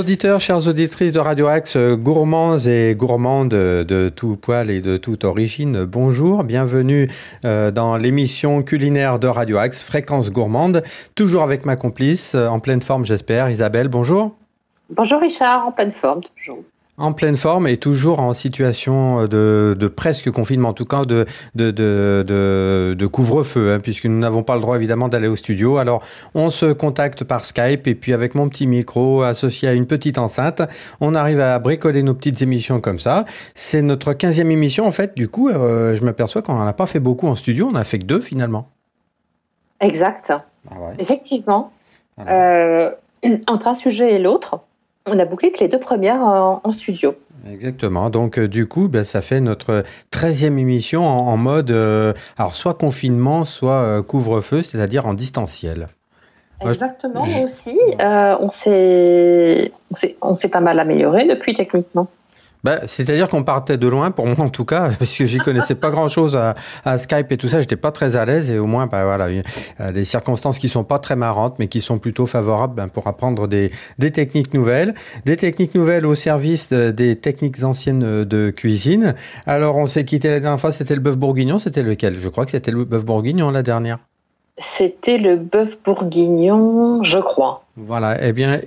Chers auditeurs, chères auditrices de Radio Axe, gourmands et gourmandes de, tout poil et de toute origine, bonjour, bienvenue euh, dans l'émission culinaire de Radio Axe, Fréquence gourmande, toujours avec ma complice, en pleine forme j'espère, Isabelle, bonjour. Bonjour Richard, en pleine forme toujours en pleine forme et toujours en situation de, presque confinement, en tout cas de, de, couvre-feu, hein, puisque nous n'avons pas le droit évidemment d'aller au studio. Alors on se contacte par Skype et puis avec mon petit micro associé à une petite enceinte, on arrive à bricoler nos petites émissions comme ça. C'est notre 15e émission en fait, du coup euh, je m'aperçois qu'on n'en a pas fait beaucoup en studio, on n'a fait que deux finalement. Exact. Ah Effectivement. Ah euh, entre un sujet et l'autre, on a bouclé que les deux premières en, studio. Exactement. Donc, euh, du coup, ben, ça fait notre 13e émission en, mode euh, alors soit confinement, soit euh, couvre-feu, c'est-à-dire en distanciel. Exactement, Moi, aussi, on s'est pas mal amélioré depuis techniquement. Bah, c'est-à-dire qu'on partait de loin, pour moi en tout cas, parce que j'y connaissais pas grand-chose à, Skype et tout ça, j'étais pas très à l'aise et au moins, bah, voilà, des circonstances qui sont pas très marrantes, mais qui sont plutôt favorables ben, pour apprendre des, des, techniques nouvelles, des techniques nouvelles au service des techniques anciennes de cuisine. Alors, on s'est quitté la dernière fois, c'était le bœuf bourguignon, c'était lequel? Je crois que c'était le bœuf bourguignon la dernière. C'était le bœuf bourguignon, je crois. Voilà, eh bien.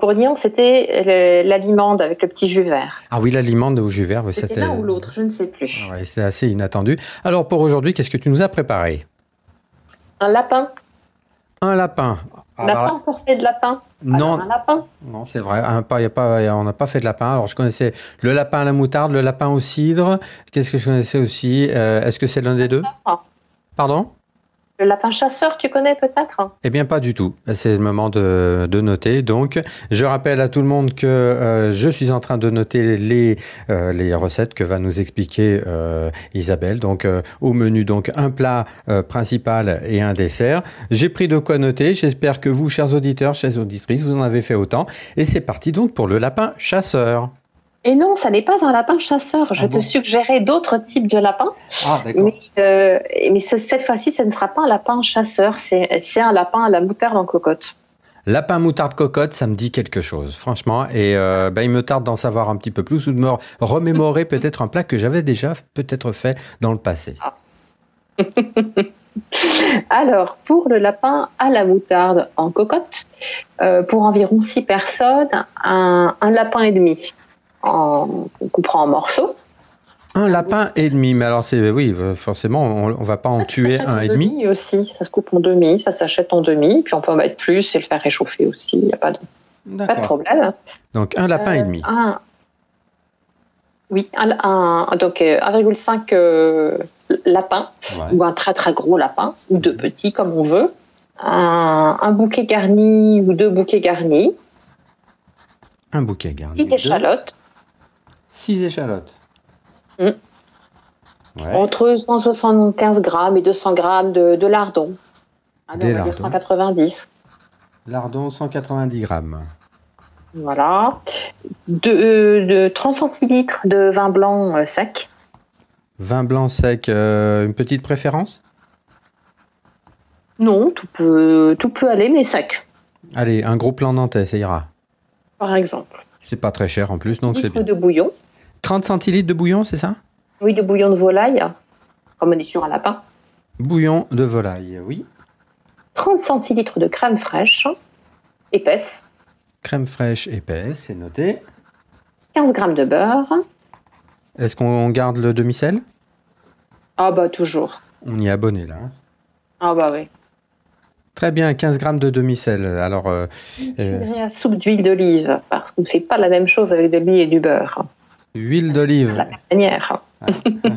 Bourguignon, c'était l'alimande avec le petit jus vert. Ah oui, l'alimande au jus vert. C'était l'un ou l'autre, je ne sais plus. Ouais, c'est assez inattendu. Alors pour aujourd'hui, qu'est-ce que tu nous as préparé? Un lapin. Un lapin. On n'a pas encore fait de lapin. Non. un lapin. Non, c'est vrai. Un, pas, y a pas, on n'a pas fait de lapin. Alors, je connaissais le lapin à la moutarde, le lapin au cidre. Qu'est-ce que je connaissais aussi? Euh, Est-ce que c'est l'un des deux? Pardon? Le lapin chasseur, tu connais peut-être? Eh bien, pas du tout. C'est le moment de, noter. Donc, je rappelle à tout le monde que euh, je suis en train de noter les, euh, les recettes que va nous expliquer euh, Isabelle. Donc, au menu, donc un plat principal et un dessert. J'ai pris de quoi noter. J'espère que vous, chers auditeurs, chers auditrices, vous en avez fait autant. Et c'est parti donc pour le lapin chasseur. Et non, ça n'est pas un lapin chasseur. Je ah te suggérais d'autres types de lapins. Ah. Mais, euh, cette fois-ci, ce ne sera pas un lapin chasseur, c'est un lapin à la moutarde en cocotte. Lapin moutarde cocotte, ça me dit quelque chose, franchement. Et euh, ben, il me tarde d'en savoir un petit peu plus ou de me remémorer peut-être un plat que j'avais déjà peut-être fait dans le passé. Ah. Alors, pour le lapin à la moutarde en cocotte, euh, pour environ 6 personnes, un, un lapin et demi en, on coupera en morceaux. Un lapin et demi, mais alors c'est oui, forcément, on, ne va pas en tuer un et demi. aussi, ça se coupe en demi, ça s'achète en demi, puis on peut en mettre plus et le faire réchauffer aussi, il n'y a pas de, pas de problème. Donc un lapin et demi. Euh, oui, un, donc 1,5 euh, euh, lapin ou un très très gros lapin ou deux petits comme on veut. Un, un bouquet garni ou deux bouquets garnis. Un bouquet garni. Six échalotes. 6 échalotes. Mm. Entre 175 grammes et 200 grammes de, de lardons. Ah, Des lardons. 190. Lardons 190 grammes. Voilà. De, de 30 centilitres de vin blanc euh, sec. Vin blanc sec, euh, une petite préférence? Non, tout peut, tout peut aller, mais sec. Allez, un gros plan nantais, ça ira. Par exemple. C'est pas très cher en plus, donc c'est bien. de bouillon. 30 centilitres de bouillon, c'est ça? Oui, de bouillon de volaille, comme addition à lapin. Bouillon de volaille, oui. 30 centilitres de crème fraîche, épaisse. Crème fraîche épaisse, c'est noté. 15 grammes de beurre. Est-ce qu'on garde le demi-sel? Ah bah toujours. On y est abonné là. Ah bah oui. Très bien, 15 grammes de demi-sel. Alors, euh, euh soupe d'huile d'olive, parce qu'on ne fait pas la même chose avec de l'huile et du beurre. Huile d'olive. La manière. Ah,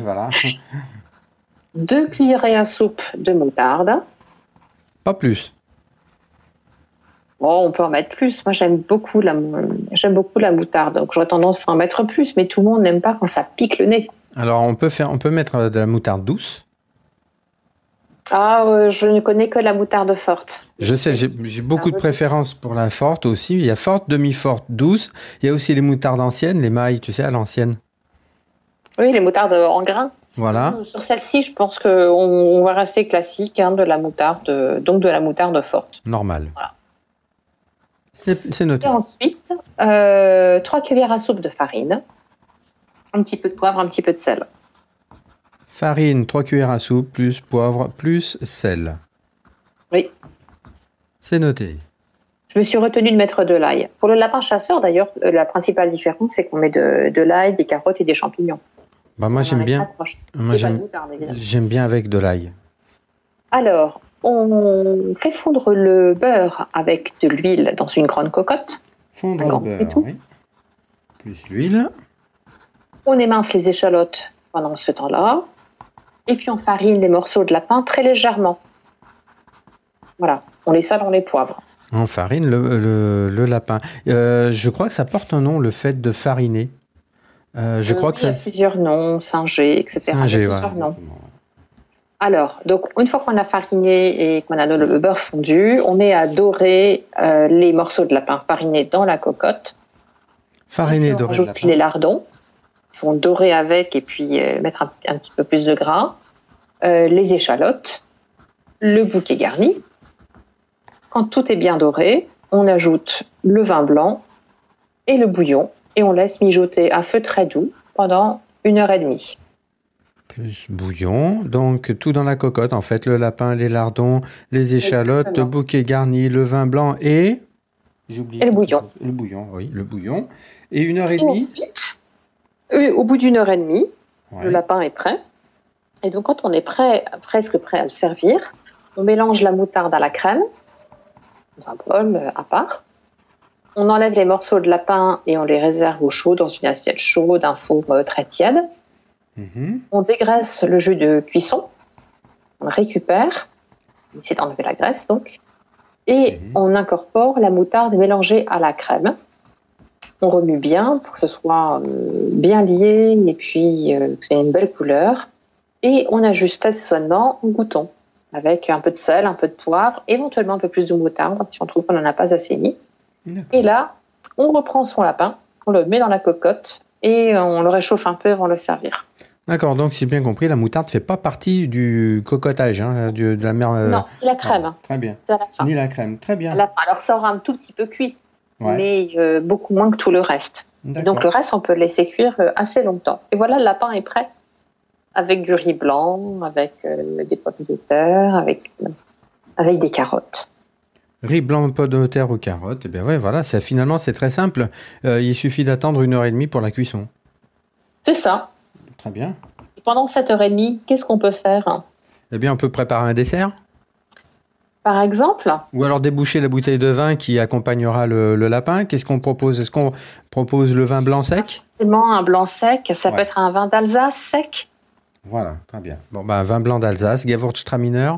voilà. Deux cuillerées à soupe de moutarde. Pas plus. Bon, on peut en mettre plus. Moi, j'aime beaucoup la, j'aime beaucoup la moutarde, donc j'aurais tendance à en mettre plus, mais tout le monde n'aime pas quand ça pique le nez. Alors, on peut faire, on peut mettre de la moutarde douce. Ah, euh, je ne connais que la moutarde forte. Je sais, j'ai beaucoup de préférence pour la forte aussi. Il y a forte, demi-forte, douce. Il y a aussi les moutardes anciennes, les mailles, tu sais, à l'ancienne. Oui, les moutardes en grains. Voilà. Euh, sur celle-ci, je pense qu'on on va rester classique, hein, de la moutarde, donc de la moutarde forte. Normal. Voilà. C'est noté. Et ensuite, euh, 3 cuillères à soupe de farine, un petit peu de poivre, un petit peu de sel. Farine, 3 cuillères à soupe, plus poivre, plus sel. Oui. C'est noté. Je me suis retenue de mettre de l'ail. Pour le lapin chasseur, d'ailleurs, euh, la principale différence, c'est qu'on met de, de l'ail, des carottes et des champignons. Bah, moi, j'aime bien. Moi, j'aime bien avec de l'ail. Alors, on fait fondre le beurre avec de l'huile dans une grande cocotte. Fondre le beurre, oui. Plus l'huile. On émince les échalotes pendant ce temps-là. Et puis on farine les morceaux de lapin très légèrement. Voilà, on les sale, on les poivre. On farine le, lapin. Euh, je crois que ça porte un nom, le fait de fariner. Euh, je crois que ça. Il y a plusieurs noms, Singer, etc. Singer, Alors, donc une fois qu'on a fariné et qu'on a le beurre fondu, on met à dorer euh, les morceaux de lapin farinés dans la cocotte. Fariner, dorer. On ajoute les lardons, vont dorer avec et puis mettre un, petit peu plus de gras. les échalotes, le bouquet garni, quand tout est bien doré, on ajoute le vin blanc et le bouillon et on laisse mijoter à feu très doux pendant une heure et demie. Plus bouillon, donc tout dans la cocotte en fait, le lapin, les lardons, les échalotes, le bouquet garni, le vin blanc et... Et le bouillon. Le bouillon, oui, le bouillon. Et une heure et, demie ensuite, au bout d'une heure et demie, le lapin est prêt. Et donc quand on est prêt, presque prêt à le servir, on mélange la moutarde à la crème un bol euh, à part. On enlève les morceaux de lapin et on les réserve au chaud dans une assiette chaude, un four euh, très tiède. Mhm. On dégraisse le jus de cuisson. On le récupère. On essaie d'enlever la graisse donc. Et mhm. on incorpore la moutarde mélangée à la crème. On remue bien pour que ce soit euh, bien lié et puis que ça ait une belle couleur. Et on ajuste l'assaisonnement au gouton avec un peu de sel, un peu de poivre, éventuellement un peu plus de moutarde si on trouve qu'on n'en a pas assez mis. Et là, on reprend son lapin, on le met dans la cocotte et on le réchauffe un peu avant de le servir. D'accord, donc si bien compris, la moutarde ne fait pas partie du cocotage, hein, de la mer. Euh, non, ni la crème. très bien. Ni la crème, très bien. Alors ça aura un tout petit peu cuit, mais euh, beaucoup moins que tout le reste. Donc le reste, on peut le laisser cuire euh, assez longtemps. Et voilà, le lapin est prêt avec du riz blanc, avec euh, des pommes de terre, avec, avec des carottes. Riz blanc, pommes de terre ou carottes. Eh bien ouais, voilà, ça, finalement c'est très simple. Il suffit d'attendre une heure et demie pour la cuisson. C'est ça. Très bien. Et pendant cette heure et demie, qu'est-ce qu'on peut faire? Eh bien, on peut préparer un dessert. Par exemple Ou alors déboucher la bouteille de vin qui accompagnera le, lapin. Qu'est-ce qu'on propose? Est-ce qu'on propose le vin blanc sec? Un blanc sec. Ça peut être un vin d'Alsace sec. Voilà, très bien. Bon, ben, vin blanc d'Alsace, Gewürztraminer.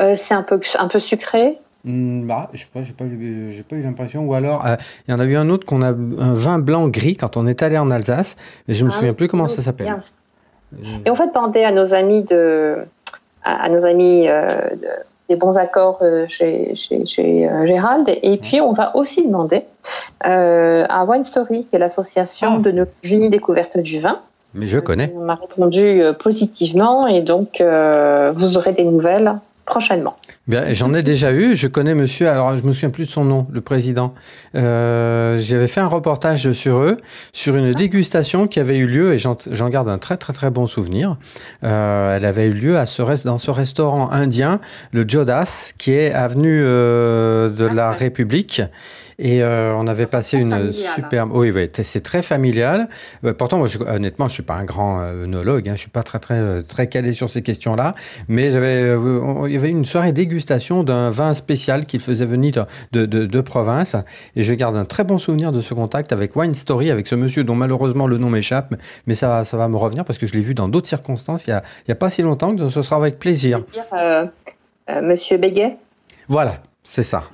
Euh, c'est un peu, un peu sucré hmm, bah, je sais pas, j'ai pas, pas, eu l'impression. Ou alors, euh, il y en a eu un autre qu'on a, un vin blanc gris quand on est allé en Alsace, mais je me ah souviens plus comment ça s'appelle. Et en fait, demandez à nos amis de, à, nos amis euh, des bons accords chez, chez, chez Gérald. Et puis, on va aussi demander à Wine Story, qui est l'association ah. de nos génies découvertes du vin. Mais je connais. On m'a répondu euh, positivement et donc euh, vous aurez des nouvelles prochainement. Bien, j'en ai déjà eu. Je connais monsieur. Alors, je me souviens plus de son nom, le président. Euh, J'avais fait un reportage sur eux, sur une dégustation qui avait eu lieu, et j'en garde un très très très bon souvenir. Euh, elle avait eu lieu à ce dans ce restaurant indien, le Jodas, qui est avenue euh, de la République. Et euh, on avait passé une hein. superbe. Oui, oui, c'est très familial. Euh, pourtant, moi, je, honnêtement, je suis pas un grand œnologue. Hein, je suis pas très très très calé sur ces questions-là. Mais j'avais, il y avait une soirée dégustation d'un vin spécial qu'il faisait venir de, de, de, province. Et je garde un très bon souvenir de ce contact avec Wine Story, avec ce monsieur dont malheureusement le nom m'échappe, mais ça, ça va me revenir parce que je l'ai vu dans d'autres circonstances il y a, il pas si longtemps. Donc ce sera avec plaisir. Monsieur Béguet? Voilà, c'est ça.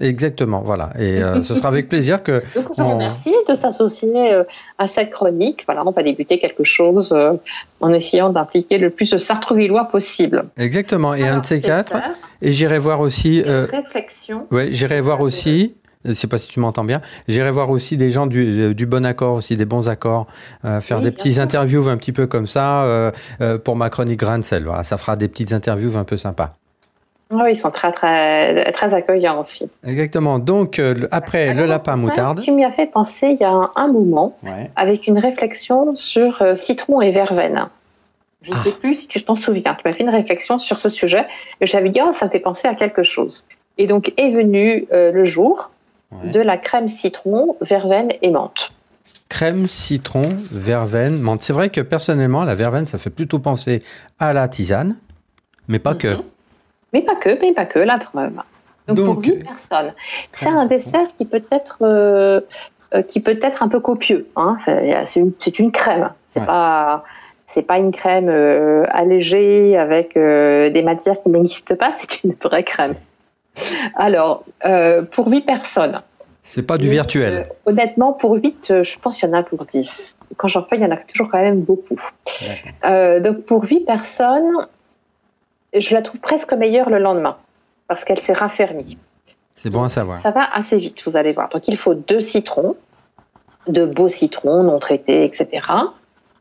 Exactement, voilà. Et euh, ce sera avec plaisir que. Donc, je vous remercie de s'associer euh, à cette chronique. Voilà, on va débuter quelque chose euh, en essayant d'impliquer le plus de Sartrouvillois possible. Exactement. Et un de ces quatre. Et j'irai voir aussi. réflexion. Oui, j'irai voir aussi. Je ne sais pas si tu m'entends bien. J'irai voir aussi des gens du, bon accord, aussi des bons accords, faire des petits interviews un petit peu comme ça pour ma chronique grain de sel. Voilà, ça fera des petites interviews un peu sympas. Oui, ils sont très, très, très accueillants aussi. Exactement. Donc, euh, après le lapin moutarde. Tu m'y as fait penser il y a un, moment avec une réflexion sur euh, citron et verveine. Je ne sais ah. plus si tu t'en souviens. Tu m'as fait une réflexion sur ce sujet et j'avais dit, oh, ça me fait penser à quelque chose. Et donc est venu euh, le jour de la crème citron, verveine et menthe. Crème, citron, verveine, menthe. C'est vrai que personnellement, la verveine, ça fait plutôt penser à la tisane, mais pas que. Mais pas que, mais pas que, la preuve. Donc, pour 8 personnes. C'est un dessert qui peut être, euh, euh, qui peut être un peu copieux. Hein. C'est une, une, crème. C'est pas c'est pas une crème euh, allégée avec des matières qui n'existent pas, c'est une vraie crème. Alors, pour 8 personnes. C'est pas du virtuel. honnêtement, pour 8, je pense qu'il y en a pour 10. Quand j'en fais, il y en a toujours quand même beaucoup. donc, pour 8 personnes, je la trouve presque meilleure le lendemain parce qu'elle s'est raffermie. C'est bon à savoir. Ça va assez vite, vous allez voir. Donc il faut deux citrons, de beaux citrons non traités, etc.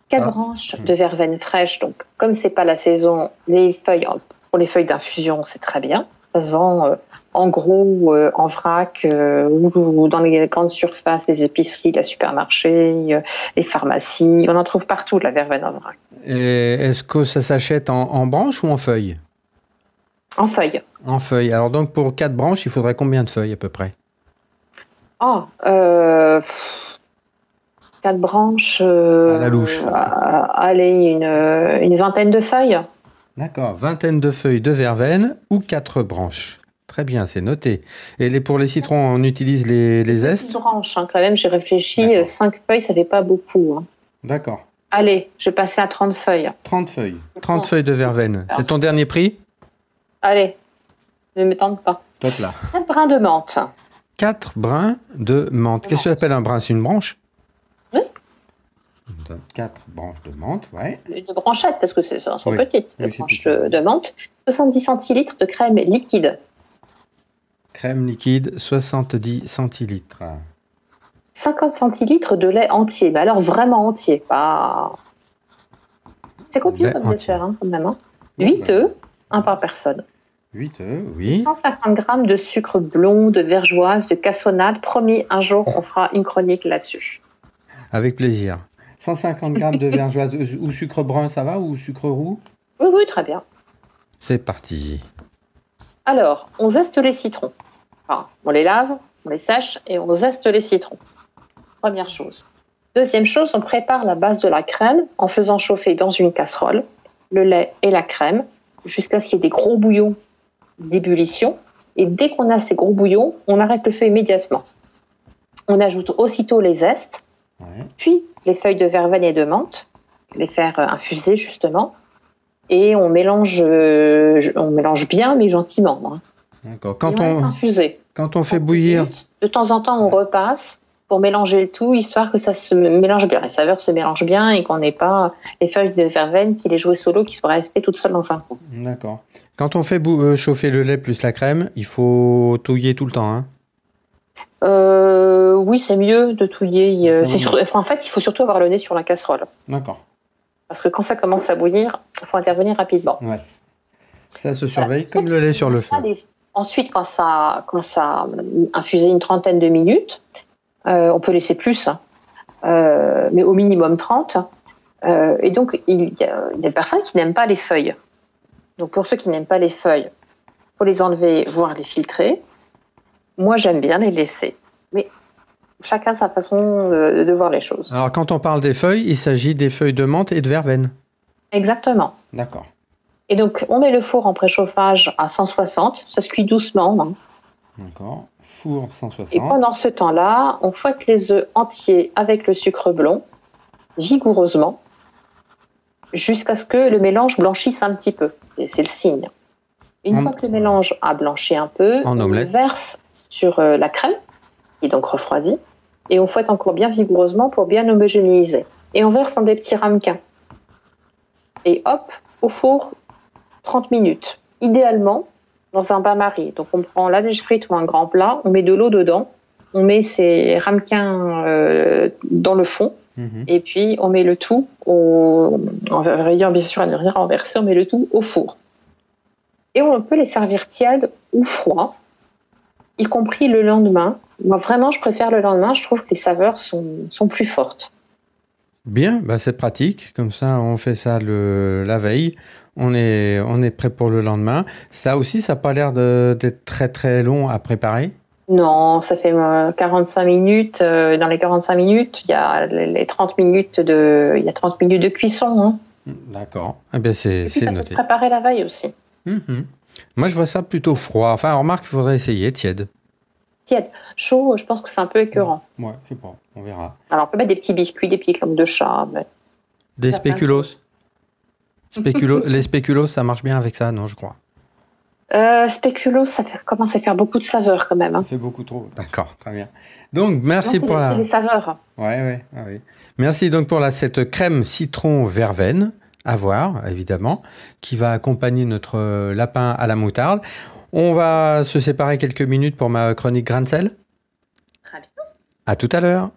Quatre ah. branches de verveine fraîche. Donc comme c'est pas la saison, les feuilles pour les feuilles d'infusion, c'est très bien. Ça se vend euh, en gros, euh, en vrac euh, ou, dans les grandes surfaces, les épiceries, les supermarchés, les pharmacies. On en trouve partout de la verveine en vrac. Est-ce que ça s'achète en, branches ou en feuilles? En feuilles. En feuilles. Alors donc pour quatre branches, il faudrait combien de feuilles à peu près? Oh, euh, quatre branches. Euh, à la louche. allez, une, une, vingtaine de feuilles. D'accord, vingtaine de feuilles de verveine ou quatre branches? Très bien, c'est noté. Et les, pour les citrons, on utilise les, les zestes branches, hein, quand même, j'ai réfléchi. Cinq feuilles, ça fait pas beaucoup. Hein. D'accord. Allez, je vais passer à 30 feuilles. 30 feuilles. 30 feuilles de verveine. C'est ton dernier prix? Allez, ne me tente pas. Top là. 4 brins de menthe. 4 brins de menthe. Qu'est-ce que tu appelles un brin? C'est une branche? Oui. 4 branches de menthe, ouais. Une branchette, parce que c'est sont petites, les branches de, menthe. 70 centilitres de crème liquide. Crème liquide, 70 centilitres. 50 centilitres de lait entier. Mais alors vraiment entier, pas. C'est copieux comme dessert, hein, quand même. 8 hein. œufs, un par personne. 8 œufs, oui. 150 grammes de sucre blond, de vergeoise, de cassonade. Promis, un jour, on fera une chronique là-dessus. Avec plaisir. 150 grammes de vergeoise ou sucre brun, ça va Ou sucre roux Oui, oui, très bien. C'est parti. Alors, on zeste les citrons. On les lave, on les sèche et on zeste les citrons. Première chose. Deuxième chose, on prépare la base de la crème en faisant chauffer dans une casserole le lait et la crème jusqu'à ce qu'il y ait des gros bouillons d'ébullition. Et dès qu'on a ces gros bouillons, on arrête le feu immédiatement. On ajoute aussitôt les zestes, puis les feuilles de verveine et de menthe, les faire euh, infuser justement. Et on mélange, euh, on mélange bien, mais gentiment. Hein. D'accord. Quand on, quand on fait bouillir. de temps en temps, on repasse pour mélanger le tout, histoire que ça se mélange bien, les saveurs se mélangent bien et qu'on n'ait pas les feuilles de verveine qui les jouaient solo qui soient restées toutes seules dans un coin. D'accord. Quand on fait euh, chauffer le lait plus la crème, il faut touiller tout le temps, hein? Euh, Oui, c'est mieux de touiller. Euh, en fait, il faut surtout avoir le nez sur la casserole. D'accord. Parce que quand ça commence à bouillir, il faut intervenir rapidement. Ouais. Ça se surveille comme le lait sur le feu. Ensuite, quand ça, quand ça a infusé une trentaine de minutes, euh, on peut laisser plus, hein. euh, mais au minimum 30. Euh, et donc, il y, a, des personnes qui n'aiment pas les feuilles. Donc, pour ceux qui n'aiment pas les feuilles, faut les enlever, voire les filtrer. Moi, j'aime bien les laisser. Mais chacun sa façon de, voir les choses. Alors, quand on parle des feuilles, il s'agit des feuilles de menthe et de verveine. Exactement. D'accord. Et donc, on met le four en préchauffage à 160. Ça se cuit doucement. Hein. D'accord. Four 160. Et pendant ce temps-là, on fouette les œufs entiers avec le sucre blond, vigoureusement, jusqu'à ce que le mélange blanchisse un petit peu. Et c'est le signe. Une fois que le mélange a blanchi un peu, on verse sur euh, la crème, qui est donc refroidie, et on fouette encore bien vigoureusement pour bien homogénéiser. Et on verse dans des petits ramequins. Et hop, au four, 30 minutes. Idéalement, dans un bain-marie. Donc on prend la neige frite ou un grand plat, on met de l'eau dedans, on met ces ramequins euh, dans le fond, mhm. et puis on met le tout, au, en veillant bien sûr à ne rien renverser, on met le tout au four. Et on peut les servir tièdes ou froids, y compris le lendemain. Moi, vraiment, je préfère le lendemain. Je trouve que les saveurs sont, sont plus fortes. Bien, bah c'est pratique. Comme ça, on fait ça le, la veille. On est, on est prêt pour le lendemain. Ça aussi, ça n'a pas l'air d'être très très long à préparer Non, ça fait 45 euh, minutes. Euh, dans les 45 minutes, il y a les 30 minutes de, il y a 30 minutes de cuisson. Hein. D'accord. Eh bien, c'est noté. préparer la veille aussi. Mhm. Moi, je vois ça plutôt froid. Enfin, remarque, il faudrait essayer tiède. Tiède. Chaud, je pense que c'est un peu écœurant. Ouais, je sais pas. On verra. Alors, on peut mettre des petits biscuits, des petites langues de chat. Des spéculoos. Spéculo... les spéculoos, ça marche bien avec ça, non, je crois. Euh, spéculoos, ça fait, commence à faire beaucoup de saveurs quand même. Hein. Ça fait beaucoup trop. D'accord, très bien. Donc, merci pour la. les saveurs. Ouais, ouais, ah ouais. Merci donc pour la, cette crème citron verveine à voir, évidemment, qui va accompagner notre euh, lapin à la moutarde. On va se séparer quelques minutes pour ma chronique grain de sel. Très bien. À tout à l'heure.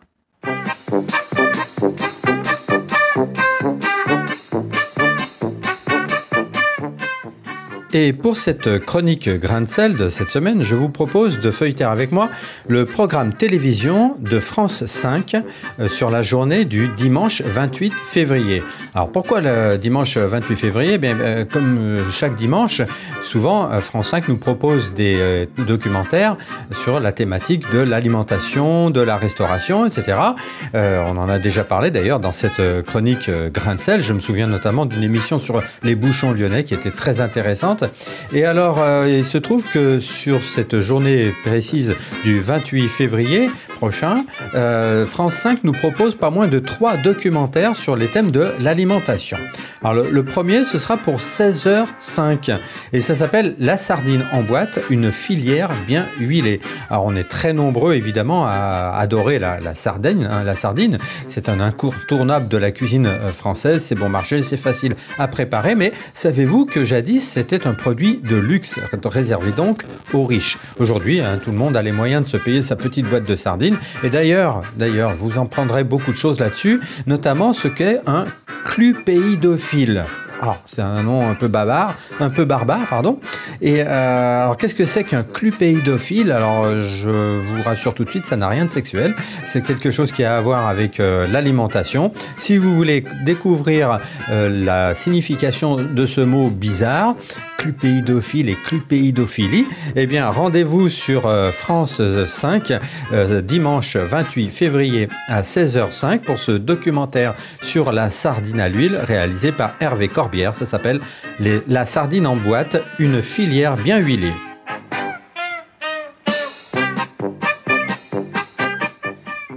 Et pour cette chronique grain de sel de cette semaine, je vous propose de feuilleter avec moi le programme télévision de France 5 euh, sur la journée du dimanche 28 février. Alors pourquoi le dimanche 28 février? Eh Bien, euh, Comme euh, chaque dimanche, souvent France 5 nous propose des documentaires sur la thématique de l'alimentation, de la restauration, etc. on en a déjà parlé d'ailleurs dans cette chronique grain de sel. Je me souviens notamment d'une émission sur les bouchons lyonnais qui était très intéressante et alors, euh, il se trouve que sur cette journée précise du 28 février prochain, euh, France 5 nous propose pas moins de trois documentaires sur les thèmes de l'alimentation. Alors, le, premier, ce sera pour 16h05 et ça s'appelle La sardine en boîte, une filière bien huilée. Alors, on est très nombreux évidemment à adorer la, sardine. Hein, la sardine, c'est un incontournable de la cuisine euh, française. C'est bon marché, c'est facile à préparer. Mais savez-vous que jadis, c'était un produit de luxe, réservé donc aux riches. Aujourd'hui, hein, tout le monde a les moyens de se payer sa petite boîte de sardines. Et d'ailleurs, d'ailleurs, vous en prendrez beaucoup de choses là-dessus, notamment ce qu'est un clupéidophile. Alors, c'est un nom un peu bavard, un peu barbare, pardon. Et euh, alors, qu'est-ce que c'est qu'un clupéidophile Alors, je vous rassure tout de suite, ça n'a rien de sexuel. C'est quelque chose qui a à voir avec euh, l'alimentation. Si vous voulez découvrir euh, la signification de ce mot bizarre, clupéidophile et clupéidophilie, eh bien, rendez-vous sur France 5 dimanche 28 février à 16h05 pour ce documentaire sur la sardine à l'huile réalisé par Hervé Corbin ça s'appelle la sardine en boîte, une filière bien huilée.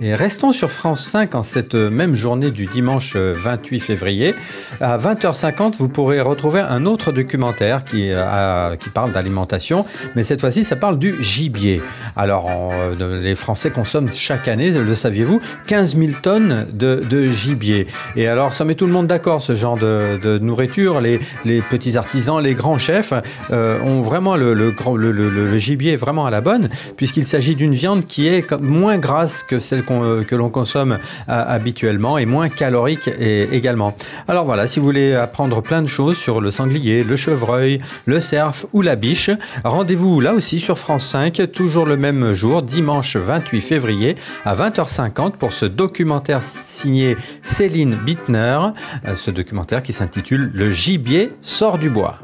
Et restons sur France 5 en cette même journée du dimanche 28 février. À 20h50, vous pourrez retrouver un autre documentaire qui, euh, qui parle d'alimentation, mais cette fois-ci, ça parle du gibier. Alors, euh, les Français consomment chaque année, le saviez-vous, 15 000 tonnes de, gibier. Et alors, ça met tout le monde d'accord, ce genre de, nourriture. Les, les, petits artisans, les grands chefs euh, ont vraiment le, le, le, gibier vraiment à la bonne, puisqu'il s'agit d'une viande qui est moins grasse que celle qu'on euh, que l'on consomme euh, habituellement et moins calorique également. Alors voilà, si vous voulez apprendre plein de choses sur le sanglier, le chevreuil, le cerf ou la biche, rendez-vous là aussi sur France 5, toujours le même jour, dimanche 28 février à 20h50 pour ce documentaire signé Céline Bittner, euh, ce documentaire qui s'intitule Le gibier sort du bois.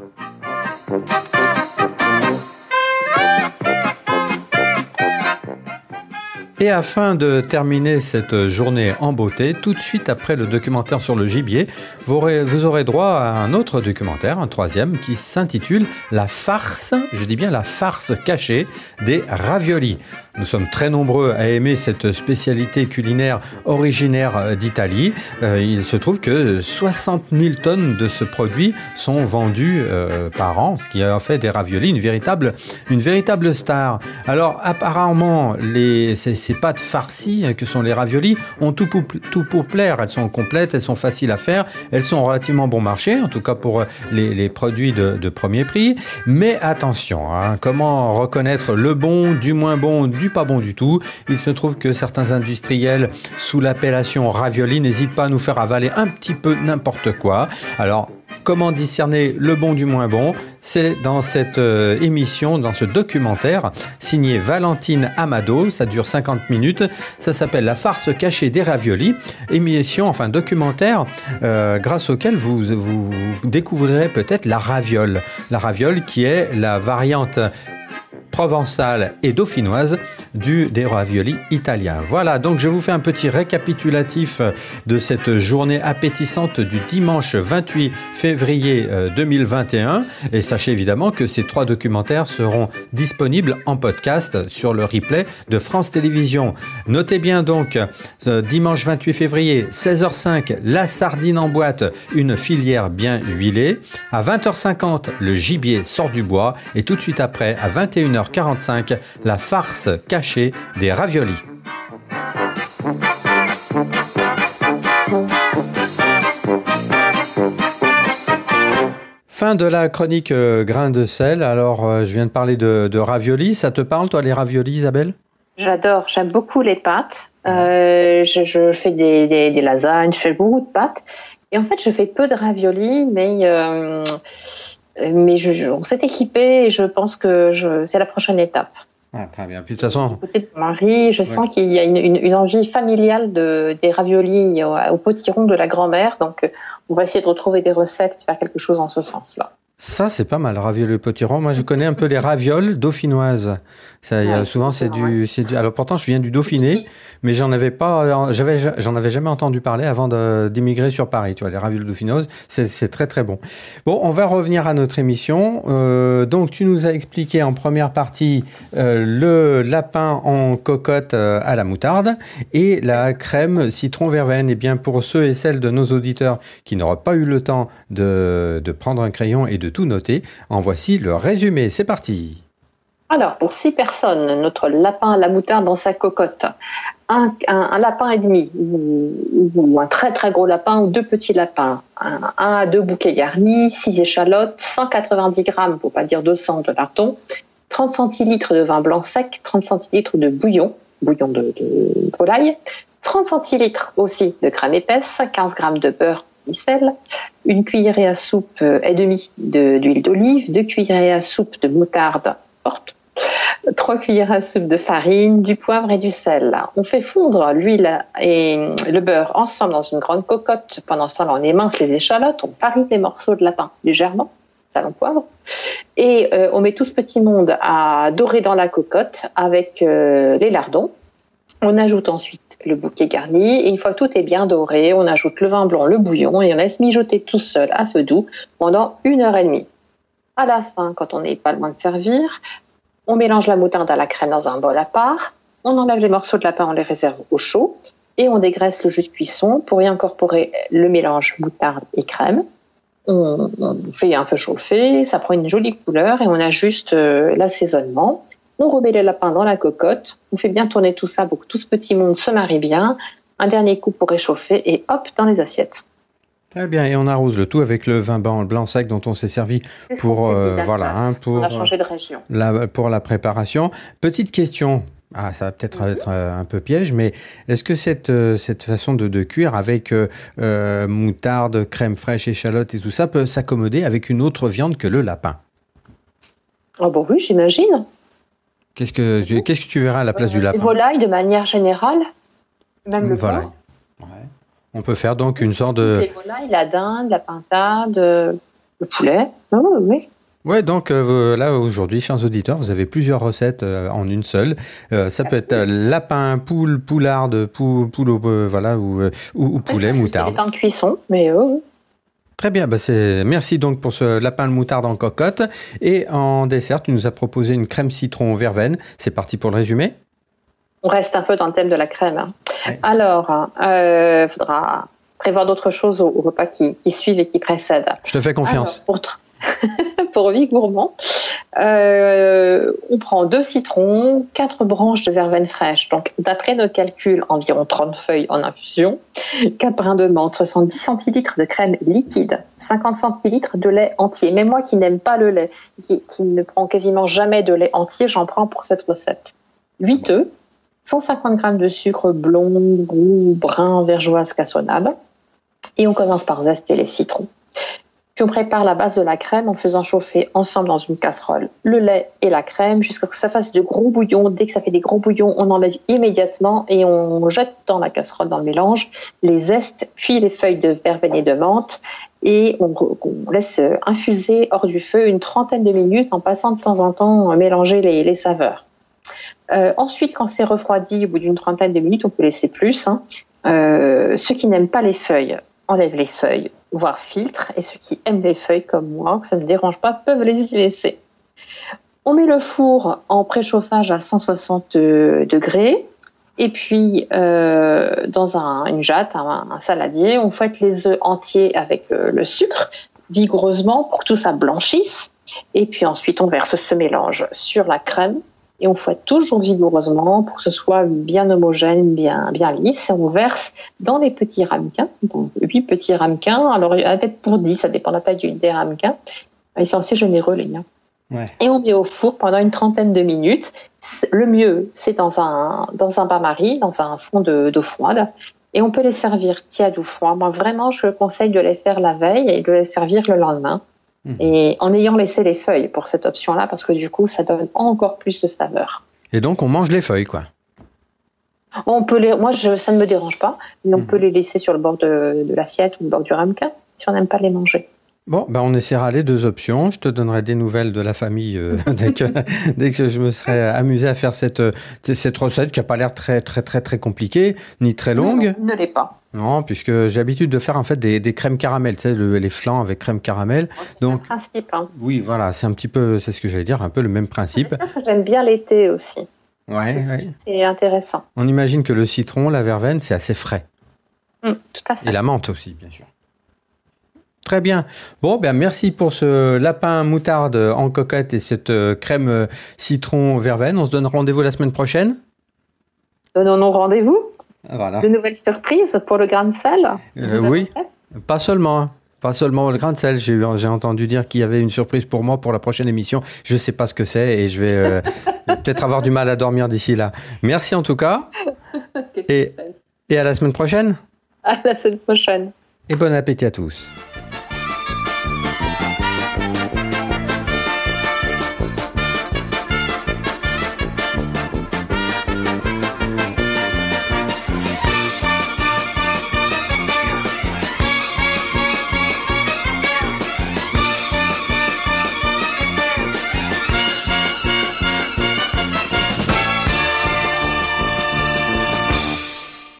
Et afin de terminer cette journée en beauté, tout de suite après le documentaire sur le gibier, vous aurez, droit à un autre documentaire, un troisième, qui s'intitule La farce, je dis bien la farce cachée des raviolis. Nous sommes très nombreux à aimer cette spécialité culinaire originaire d'Italie. Euh, il se trouve que 60 000 tonnes de ce produit sont vendues euh, par an, ce qui a fait des raviolis une véritable, une véritable star. Alors apparemment, les, ces, ces pâtes farcies que sont les raviolis ont tout pour, tout pour plaire. Elles sont complètes, elles sont faciles à faire, elles sont relativement bon marché, en tout cas pour les, les produits de, de, premier prix. Mais attention, hein, comment reconnaître le bon du moins bon du pas bon du tout. Il se trouve que certains industriels, sous l'appellation ravioli, n'hésitent pas à nous faire avaler un petit peu n'importe quoi. Alors, Comment discerner le bon du moins bon? C'est dans cette euh, émission, dans ce documentaire signé Valentine Amado. Ça dure 50 minutes. Ça s'appelle La farce cachée des raviolis. Émission, enfin documentaire, euh, grâce auquel vous, vous découvrirez peut-être la raviole. La raviole qui est la variante provençale et dauphinoise du, des raviolis italiens. Voilà, donc je vous fais un petit récapitulatif de cette journée appétissante du dimanche 28 février 2021. Euh, et sachez évidemment que ces trois documentaires seront disponibles en podcast sur le replay de France Télévisions. Notez bien donc, euh, dimanche 28 février, 16h05, la sardine en boîte, une filière bien huilée. À 20h50, le gibier sort du bois. Et tout de suite après, à 21h45, la farce des raviolis. Fin de la chronique euh, grain de sel. Alors, euh, je viens de parler de, raviolis. Ça te parle, toi, les raviolis, Isabelle? J'adore. J'aime beaucoup les pâtes. Euh, je, fais des, lasagnes, je fais beaucoup de pâtes. Et en fait, je fais peu de raviolis, mais, mais on s'est équipé et je pense que c'est la prochaine étape. Ah, très bien. Puis de toute façon. Marie, je sens qu'il y a une, envie familiale de, des raviolis au, au potiron de la grand-mère. Donc, on va essayer de retrouver des recettes et faire quelque chose en ce sens-là. Ça, c'est pas mal, ravioli potiron. Moi, je connais un peu les ravioles dauphinoises. Ça, souvent, c'est du, c'est du. Alors, pourtant, je viens du Dauphiné, mais j'en avais pas, j'avais, j'en avais jamais entendu parler avant d'immigrer sur Paris. Tu vois, les ravioles dauphinoises, c'est très très bon. Bon, on va revenir à notre émission. Euh, donc, tu nous as expliqué en première partie euh, le lapin en cocotte euh, à la moutarde et la crème citron verveine. Et eh bien, pour ceux et celles de nos auditeurs qui n'auraient pas eu le temps de, de prendre un crayon et de tout noter, en voici le résumé. C'est parti. Alors, pour six personnes, notre lapin à la moutarde dans sa cocotte, un, lapin et demi, ou, un très très gros lapin, ou deux petits lapins, un, à deux bouquets garnis, six échalotes, 190 grammes, pour pas dire 200 de lardons, 30 centilitres de vin blanc sec, 30 centilitres de bouillon, bouillon de, volaille, 30 centilitres aussi de crème épaisse, 15 grammes de beurre sel, une cuillerée à soupe et demi d'huile d'olive, deux cuillerées à soupe de moutarde forte, trois cuillères à soupe de farine, du poivre et du sel. On fait fondre l'huile et le beurre ensemble dans une grande cocotte. Pendant ce temps-là, on émince les échalotes, on farine les morceaux de lapin légèrement, salon poivre, et euh, on met tout ce petit monde à dorer dans la cocotte avec euh, les lardons. On ajoute ensuite le bouquet garni et une fois que tout est bien doré, on ajoute le vin blanc, le bouillon et on laisse mijoter tout seul à feu doux pendant une heure et demie. À la fin, quand on n'est pas loin de servir, on mélange la moutarde à la crème dans un bol à part, on enlève les morceaux de lapin, on les réserve au chaud et on dégraisse le jus de cuisson pour y incorporer le mélange moutarde et crème. On, fait un peu chauffer, ça prend une jolie couleur et on ajuste euh, l'assaisonnement. On remet le lapin dans la cocotte, on fait bien tourner tout ça pour que tout ce petit monde se marie bien. Un dernier coup pour réchauffer et hop, dans les assiettes. Très bien, et on arrose le tout avec le vin blanc, sec dont on s'est servi pour euh, voilà, hein, pour on a changé de région. La, pour la préparation. Petite question. Ah, ça va peut-être mhm. être euh, un peu piège, mais est-ce que cette, euh, cette façon de, de cuire avec moutarde, crème fraîche, échalote et tout ça peut s'accommoder avec une autre viande que le lapin? Oh bon oui, j'imagine. Qu'est-ce que, qu'est-ce que tu verras à la place du lapin? Les volailles, de manière générale, même le volaille. On peut faire donc une sorte de... Les volailles, la dinde, la pintade, le poulet. Oh, oui. Ouais, donc euh, là aujourd'hui, chers auditeurs, vous avez plusieurs recettes euh, en une seule. Euh, ça peut être lapin, poule, poularde, poule, poule voilà, ou, ou, poulet, moutarde. C'est de cuisson, mais oh, Très bien, bah merci donc pour ce lapin de moutarde en cocotte. Et en dessert, tu nous as proposé une crème citron verveine. C'est parti pour le résumé On reste un peu dans le thème de la crème. Hein. Alors, il euh, faudra prévoir d'autres choses au, repas qui, suivent et qui précèdent. Je te fais confiance. pour, pour vie gourmand, euh, on prend deux citrons, quatre branches de verveine fraîche. Donc, d'après nos calculs, environ 30 feuilles en infusion, 4 brins de menthe, 70 centilitres de crème liquide, 50 centilitres de lait entier. Mais moi qui n'aime pas le lait, qui, qui, ne prend quasiment jamais de lait entier, j'en prends pour cette recette. 8 œufs, 150 g de sucre blond, roux, brun, vergeoise, cassonade. Et on commence par zester les citrons. Puis on prépare la base de la crème en faisant chauffer ensemble dans une casserole le lait et la crème jusqu'à ce que ça fasse de gros bouillons. Dès que ça fait des gros bouillons, on enlève immédiatement et on jette dans la casserole, dans le mélange, les zestes, puis les feuilles de verveine et de menthe. Et on, laisse infuser hors du feu une trentaine de minutes en passant de temps en temps mélanger les, saveurs. Euh, ensuite, quand c'est refroidi, au bout d'une trentaine de minutes, on peut laisser plus. Hein. Euh, ceux qui n'aiment pas les feuilles enlèvent les feuilles voire filtre, et ceux qui aiment les feuilles comme moi, que ça ne dérange pas, peuvent les y laisser. On met le four en préchauffage à 160 degrés, et puis euh, dans une jatte, un, saladier, on fouette les œufs entiers avec euh, le sucre vigoureusement pour que tout ça blanchisse, et puis ensuite on verse ce mélange sur la crème et on fouette toujours vigoureusement pour que ce soit bien homogène, bien, bien lisse. Et on verse dans les petits ramequins, donc 8 petits ramequins. Alors, peut-être pour 10, ça dépend de la taille des ramequins. Ils sont assez généreux, les miens. Et on met au four pendant une trentaine de minutes. Le mieux, c'est dans un, dans un bain-marie, dans un fond d'eau froide. Et on peut les servir tièdes ou froids. Moi, vraiment, je conseille de les faire la veille et de les servir le lendemain. Mhm. Et en ayant laissé les feuilles pour cette option-là, parce que du coup, ça donne encore plus de saveur. Et donc, on mange les feuilles, quoi. On peut les, moi, je, ça ne me dérange pas, mais on mhm. peut les laisser sur le bord de, l'assiette ou le bord du ramequin si on n'aime pas les manger. Bon, ben on essaiera les deux options. Je te donnerai des nouvelles de la famille euh, dès, que, dès, que, je me serai amusé à faire cette, cette recette qui n'a pas l'air très, très, très, très compliquée, ni très longue. ne l'est pas. Non, puisque j'ai l'habitude de faire en fait des, des crèmes caramel, tu sais, les flancs avec crème caramel. Oh, c'est Donc, le principe. Hein. Oui, voilà, c'est un petit peu, c'est ce que j'allais dire, un peu le même principe. J'aime bien l'été aussi. Ouais, ouais. C'est intéressant. On imagine que le citron, la verveine, c'est assez frais. Mm, tout à fait. Et la menthe aussi, bien sûr. Très bien. Bon, ben merci pour ce lapin moutarde en coquette et cette euh, crème euh, citron verveine. On se donne rendez-vous la semaine prochaine? Donnons-nous rendez-vous. De nouvelles surprises pour le grain de sel euh, Oui, pas seulement. Hein. Pas seulement le grain de sel. J'ai entendu dire qu'il y avait une surprise pour moi pour la prochaine émission. Je ne sais pas ce que c'est et je vais euh, peut-être avoir du mal à dormir d'ici là. Merci en tout cas. et, et à la semaine prochaine. À la semaine prochaine. Et bon appétit à tous.